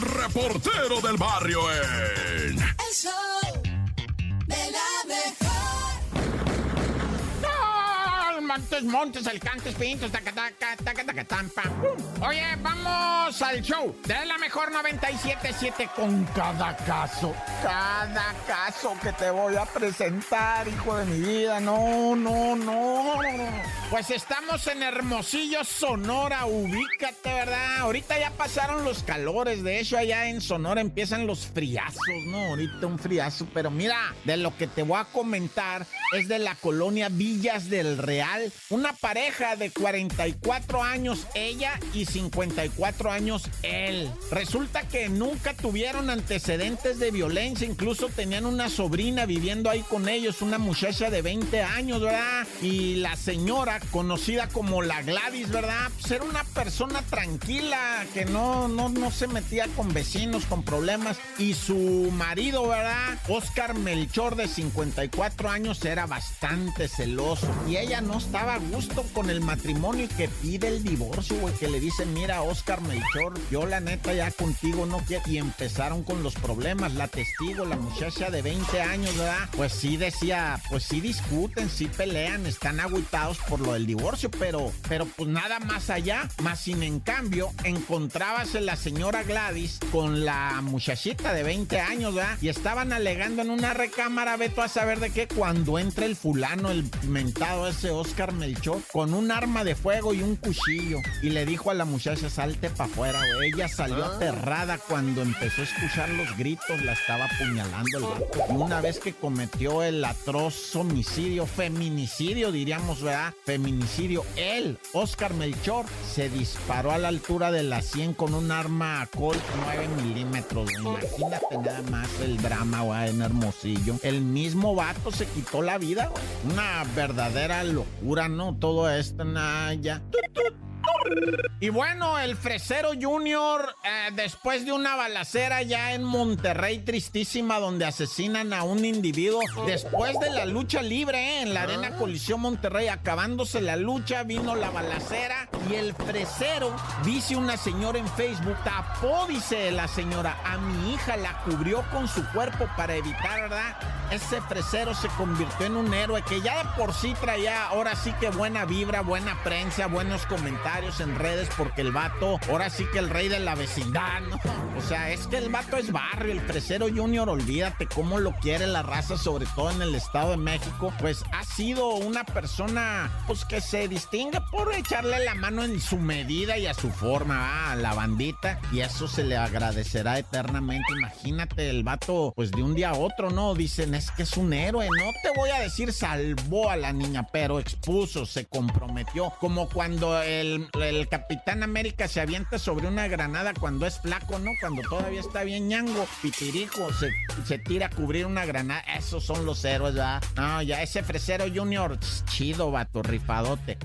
reportero del barrio en... El show Montes, montes, alcantes, pintos, tacataca, tacataca, tampa. Oye, vamos al show de la mejor 97.7 con cada caso. Cada caso que te voy a presentar, hijo de mi vida. No, no, no. Pues estamos en Hermosillo, Sonora. Ubícate, ¿verdad? Ahorita ya pasaron los calores. De hecho, allá en Sonora empiezan los friazos, ¿no? Ahorita un friazo. Pero mira, de lo que te voy a comentar es de la colonia Villas del Real. Una pareja de 44 años ella y 54 años él. Resulta que nunca tuvieron antecedentes de violencia. Incluso tenían una sobrina viviendo ahí con ellos, una muchacha de 20 años, ¿verdad? Y la señora, conocida como la Gladys, ¿verdad? Pues era una persona tranquila, que no, no, no se metía con vecinos, con problemas. Y su marido, ¿verdad? Oscar Melchor, de 54 años, era bastante celoso. Y ella no estaba a gusto con el matrimonio y que pide el divorcio, güey. Que le dice, mira, Oscar Melchor, yo la neta ya contigo no quiero. Y empezaron con los problemas. La testigo, la muchacha de 20 años, ¿verdad? Pues sí decía, pues sí discuten, sí pelean, están agüitados por lo del divorcio, pero, pero pues nada más allá. Más sin en cambio, encontrábase la señora Gladys con la muchachita de 20 años, ¿verdad? Y estaban alegando en una recámara, veto a saber de qué, cuando entra el fulano, el mentado ese Oscar Melchor, con un arma de fuego y un cuchillo. Y le dijo a la muchacha, salte para afuera, güey. Ella salió aterrada cuando empezó a escuchar los gritos, la estaba apuñalando el vato. Y una vez que cometió el atroz homicidio, feminicidio, diríamos, ¿verdad? Feminicidio, él, Oscar Melchor, se disparó a la altura de la 100 con un arma Colt 9 milímetros. Imagínate nada más el drama, güey, en Hermosillo. El mismo vato se quitó la vida, güey. Una verdadera locura, ¿no? Todo esto, nada, ya. Y bueno, el Fresero Junior, eh, después de una balacera ya en Monterrey, tristísima, donde asesinan a un individuo, después de la lucha libre eh, en la Arena Colisión Monterrey, acabándose la lucha, vino la balacera y el Fresero, dice una señora en Facebook, tapó, dice la señora, a mi hija la cubrió con su cuerpo para evitar, ¿verdad? Ese Fresero se convirtió en un héroe que ya de por sí traía, ahora sí que buena vibra, buena prensa, buenos comentarios en redes porque el vato, ahora sí que el rey de la vecindad, ¿no? O sea, es que el vato es barrio, el Fresero Junior, olvídate cómo lo quiere la raza, sobre todo en el Estado de México, pues ha sido una persona, pues que se distingue por echarle la mano en su medida y a su forma, a la bandita, y eso se le agradecerá eternamente. Imagínate, el vato, pues de un día a otro, ¿no? Dicen, es que es un héroe, no te voy a decir salvó a la niña, pero expuso, se comprometió, como cuando el, el Capitán América se avienta sobre una granada cuando es flaco, ¿no? Cuando todavía está bien ñango, pitirijo, se, se tira a cubrir una granada. Esos son los héroes, ¿verdad? No, ya ese fresero junior, chido, vato, rifadote.